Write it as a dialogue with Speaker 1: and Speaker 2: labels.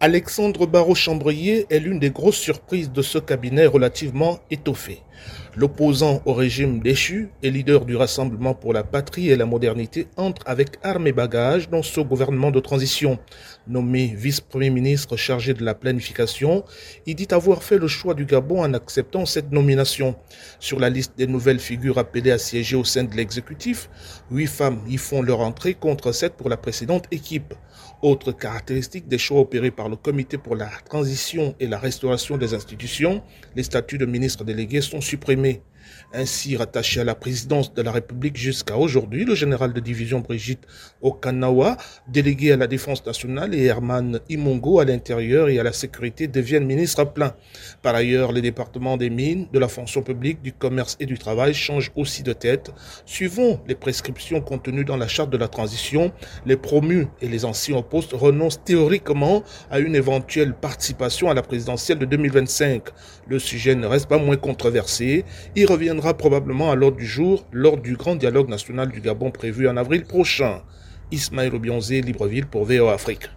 Speaker 1: Alexandre Barrault-Chambrier est l'une des grosses surprises de ce cabinet relativement étoffé. L'opposant au régime déchu et leader du Rassemblement pour la patrie et la modernité entre avec armes et bagages dans ce gouvernement de transition. Nommé vice-premier ministre chargé de la planification, il dit avoir fait le choix du Gabon en acceptant cette nomination. Sur la liste des nouvelles figures appelées à siéger au sein de l'exécutif, huit femmes y font leur entrée contre sept pour la précédente équipe. Autre caractéristique des choix opérés par le Comité pour la transition et la restauration des institutions, les statuts de ministres délégués sont supprimés. Ainsi rattaché à la présidence de la République jusqu'à aujourd'hui, le général de division Brigitte Okanawa, délégué à la défense nationale, et Herman Imongo à l'intérieur et à la sécurité deviennent ministres à plein. Par ailleurs, les départements des mines, de la fonction publique, du commerce et du travail changent aussi de tête. Suivant les prescriptions contenues dans la charte de la transition, les promus et les anciens au poste renoncent théoriquement à une éventuelle participation à la présidentielle de 2025. Le sujet ne reste pas moins controversé. Reviendra probablement à l'ordre du jour lors du grand dialogue national du Gabon prévu en avril prochain. Ismaël Obionzé, Libreville pour VO Afrique.